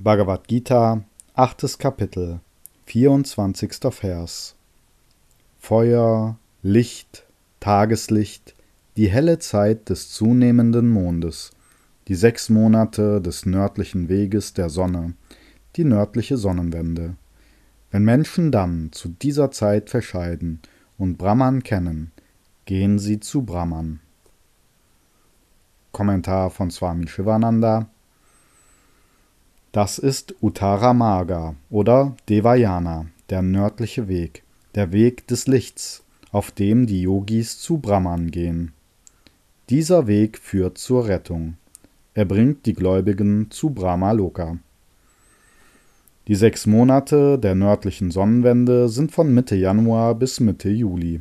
Bhagavad Gita, achtes Kapitel, 24. Vers. Feuer, Licht, Tageslicht, die helle Zeit des zunehmenden Mondes, die sechs Monate des nördlichen Weges der Sonne, die nördliche Sonnenwende. Wenn Menschen dann zu dieser Zeit verscheiden und Brahman kennen, gehen sie zu Brahman. Kommentar von Swami Shivananda das ist Uttara oder Devayana, der nördliche Weg, der Weg des Lichts, auf dem die Yogis zu Brahman gehen. Dieser Weg führt zur Rettung. Er bringt die Gläubigen zu Brahma Loka. Die sechs Monate der nördlichen Sonnenwende sind von Mitte Januar bis Mitte Juli.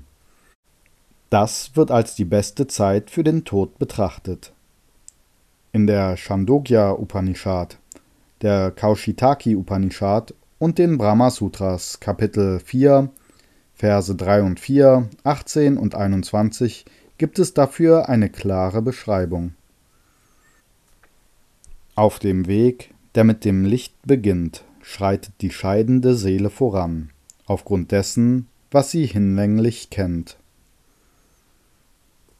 Das wird als die beste Zeit für den Tod betrachtet. In der Chandogya Upanishad der Kaushitaki Upanishad und den Brahma Sutras, Kapitel 4, Verse 3 und 4, 18 und 21, gibt es dafür eine klare Beschreibung. Auf dem Weg, der mit dem Licht beginnt, schreitet die scheidende Seele voran, aufgrund dessen, was sie hinlänglich kennt.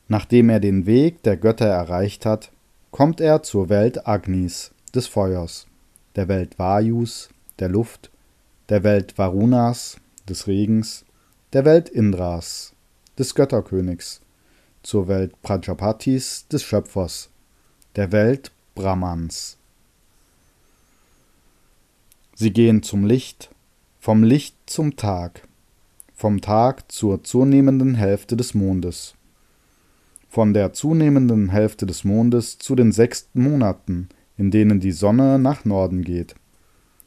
Nachdem er den Weg der Götter erreicht hat, kommt er zur Welt Agnis, des Feuers der Welt Vayus, der Luft, der Welt Varunas, des Regens, der Welt Indras, des Götterkönigs, zur Welt Prajapatis, des Schöpfers, der Welt Brahmans. Sie gehen zum Licht, vom Licht zum Tag, vom Tag zur zunehmenden Hälfte des Mondes, von der zunehmenden Hälfte des Mondes zu den sechsten Monaten, in denen die Sonne nach Norden geht.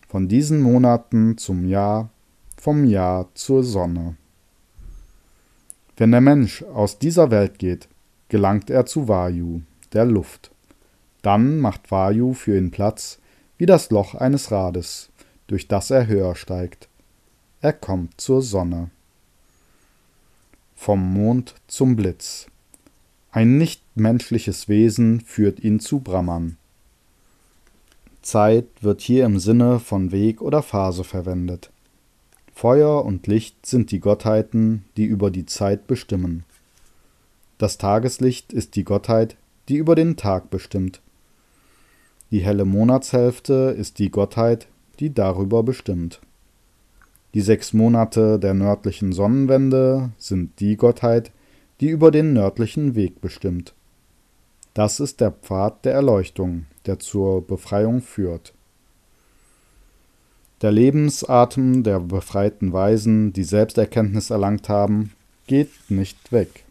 Von diesen Monaten zum Jahr, vom Jahr zur Sonne. Wenn der Mensch aus dieser Welt geht, gelangt er zu Vayu, der Luft. Dann macht Vayu für ihn Platz, wie das Loch eines Rades, durch das er höher steigt. Er kommt zur Sonne. Vom Mond zum Blitz. Ein nichtmenschliches Wesen führt ihn zu Brahman. Zeit wird hier im Sinne von Weg oder Phase verwendet. Feuer und Licht sind die Gottheiten, die über die Zeit bestimmen. Das Tageslicht ist die Gottheit, die über den Tag bestimmt. Die helle Monatshälfte ist die Gottheit, die darüber bestimmt. Die sechs Monate der nördlichen Sonnenwende sind die Gottheit, die über den nördlichen Weg bestimmt. Das ist der Pfad der Erleuchtung, der zur Befreiung führt. Der Lebensatem der befreiten Weisen, die Selbsterkenntnis erlangt haben, geht nicht weg.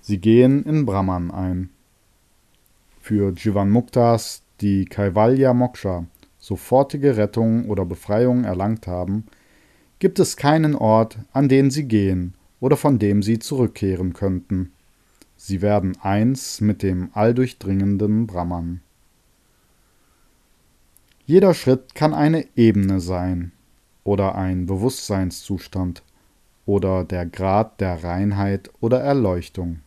Sie gehen in Brahman ein. Für Jivan Muktas, die Kaivalya Moksha, sofortige Rettung oder Befreiung erlangt haben, gibt es keinen Ort, an den sie gehen oder von dem sie zurückkehren könnten. Sie werden eins mit dem alldurchdringenden Brahman. Jeder Schritt kann eine Ebene sein oder ein Bewusstseinszustand oder der Grad der Reinheit oder Erleuchtung.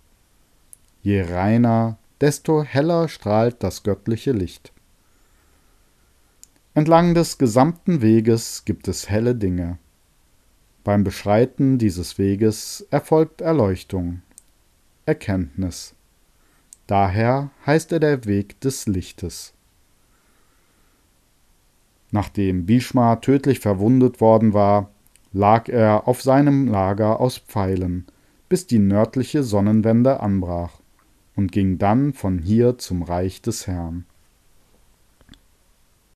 Je reiner, desto heller strahlt das göttliche Licht. Entlang des gesamten Weges gibt es helle Dinge. Beim Beschreiten dieses Weges erfolgt Erleuchtung, Erkenntnis. Daher heißt er der Weg des Lichtes. Nachdem Bhishma tödlich verwundet worden war, lag er auf seinem Lager aus Pfeilen, bis die nördliche Sonnenwende anbrach, und ging dann von hier zum Reich des Herrn.